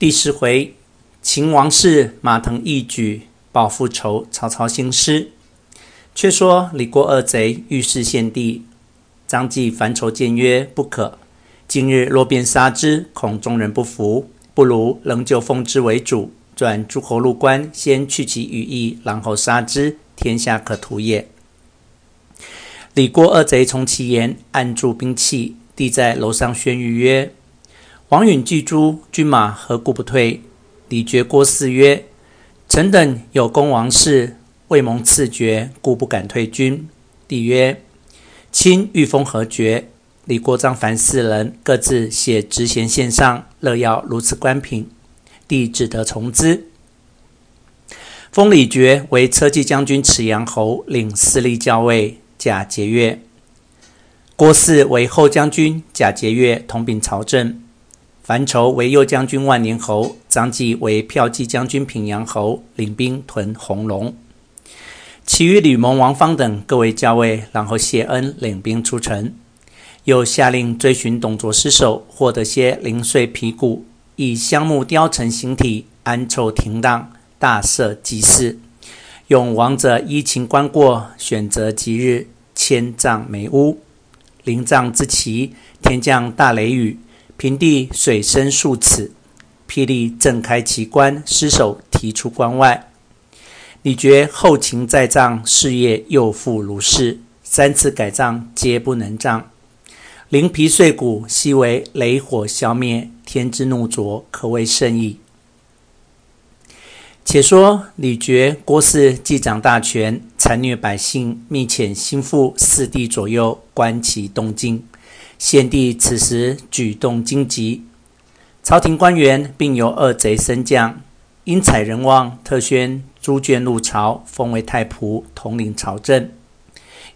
第十回，秦王室马腾义举报复仇，曹操兴师。却说李郭二贼欲弑献帝，张继烦愁谏曰：“不可。今日若便杀之，恐众人不服，不如仍旧封之为主，转诸侯入关，先去其羽翼，然后杀之，天下可图也。”李郭二贼从其言，按住兵器，帝在楼上宣谕曰。王允拒诸军马何故不退？李傕郭汜曰：“臣等有功王室，未蒙赐爵，故不敢退军。”帝曰：“卿欲封何爵？”李郭张樊四人各自写职衔献上，乐要如此官品。帝只得从之。封李傕为车骑将军池阳侯，领司隶校尉，假节钺。郭汜为后将军，假节钺统秉朝政。樊稠为右将军万年侯，张继为骠骑将军平阳侯，领兵屯弘农。其余吕蒙、王方等各为校尉，然后谢恩，领兵出城。又下令追寻董卓尸首，获得些零碎皮骨，以香木雕成形体，安臭停当，大设祭祀。用亡者依情观过，选择吉日迁葬梅屋。临葬之期，天降大雷雨。平地水深数尺，霹雳震开其棺，尸首提出关外。李傕后勤再葬，事业又复如是，三次改葬皆不能葬，灵皮碎骨悉为雷火消灭，天之怒浊，可谓甚矣。且说李傕、郭汜既掌大权，残虐百姓，密遣心腹四地左右观其动静。献帝此时举动惊急，朝廷官员并有二贼升降，因采人望，特宣朱眷入朝，封为太仆，统领朝政。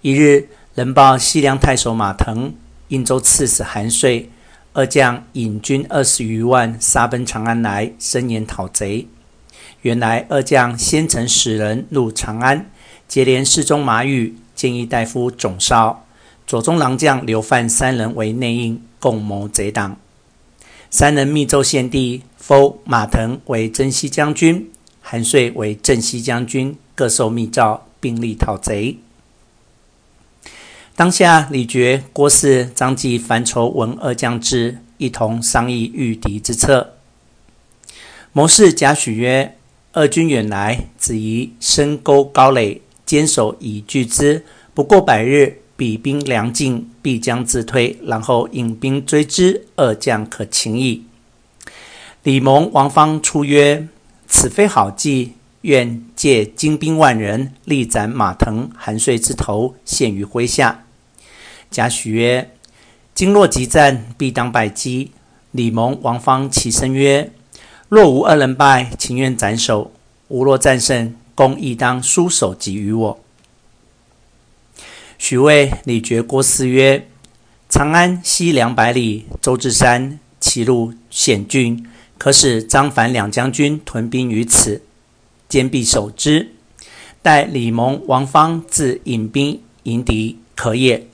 一日，人报西凉太守马腾、应州刺史韩遂二将引军二十余万杀奔长安来，声言讨贼。原来二将先曾使人入长安，结连侍中马宇、谏议大夫种绍。左中郎将刘范三人为内应，共谋贼党。三人密奏献帝，封马腾为征西将军，韩遂为镇西将军，各受密诏，并力讨贼。当下李傕、郭汜、张继、樊稠闻二将至，一同商议御敌之策。谋士贾诩曰：“二军远来，子宜深沟高垒，坚守以拒之。不过百日。”彼兵粮尽，必将自退，然后引兵追之，二将可擒矣。李蒙、王方出曰：“此非好计，愿借精兵万人，力斩马腾、韩遂之头，献于麾下。”贾诩曰：“今若急战，必当败绩。”李蒙、王方齐声曰：“若无二人败，情愿斩首；吾若战胜，公亦当书首级于我。”许谓李傕、郭汜曰：“长安西两百里，周至山，其路险峻，可使张樊两将军屯兵于此，坚壁守之。待李蒙、王方自引兵迎敌，可也。”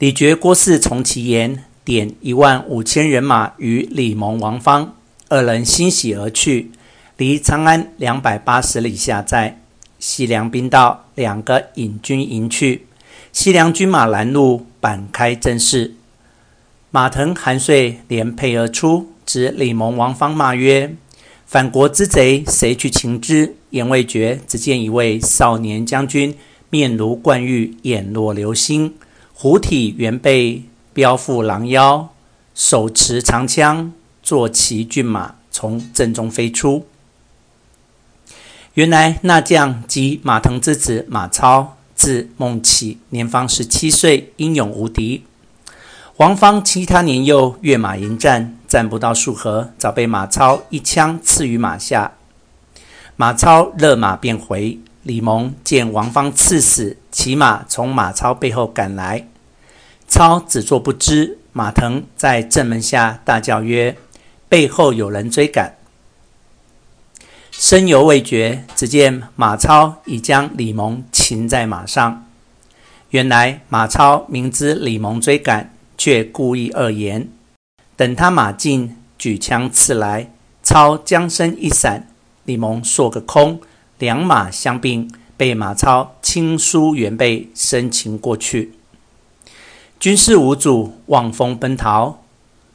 李傕、郭汜从其言，点一万五千人马与李蒙、王方二人欣喜而去，离长安两百八十里下寨。西凉兵到，两个引军迎去。西凉军马拦路，板开阵势。马腾、韩遂连配而出，指李蒙、王方骂曰：“反国之贼，谁去擒之？”言未绝，只见一位少年将军，面如冠玉，眼若流星，虎体猿背，膘腹狼腰，手持长枪，坐骑骏马，从阵中飞出。原来那将即马腾之子马超，字孟起，年方十七岁，英勇无敌。王方欺他年幼，跃马迎战，战不到数合，早被马超一枪刺于马下。马超勒马便回。李蒙见王方刺死，骑马从马超背后赶来，超只作不知。马腾在正门下大叫曰：“背后有人追赶！”声犹未绝，只见马超已将李蒙擒在马上。原来马超明知李蒙追赶，却故意恶言，等他马近，举枪刺来，操将身一闪，李蒙缩个空，两马相并，被马超轻舒猿背，生擒过去。军士无阻，望风奔逃。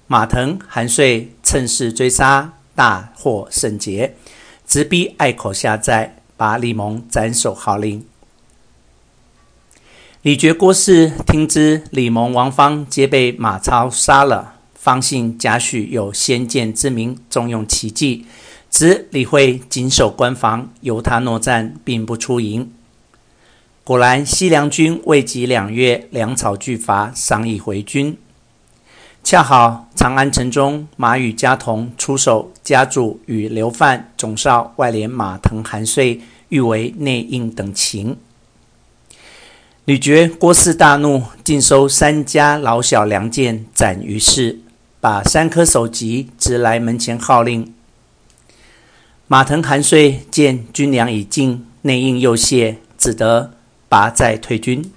马腾、韩遂趁势追杀，大获胜捷，直逼隘口下寨，把李蒙斩首号令。李傕、郭汜听知李蒙、王方皆被马超杀了，方信贾诩有先见之明，重用奇计，指李会谨守关防，由他搦战，并不出营。果然，西凉军未及两月，粮草俱乏，商议回军。恰好长安城中，马与家童出守，家主与刘范总少外联马腾、韩遂，欲为内应等情。李傕、郭汜大怒，尽收三家老小良贱，斩于市，把三颗首级执来门前号令。马腾、韩遂见军粮已尽，内应又懈，只得拔寨退军。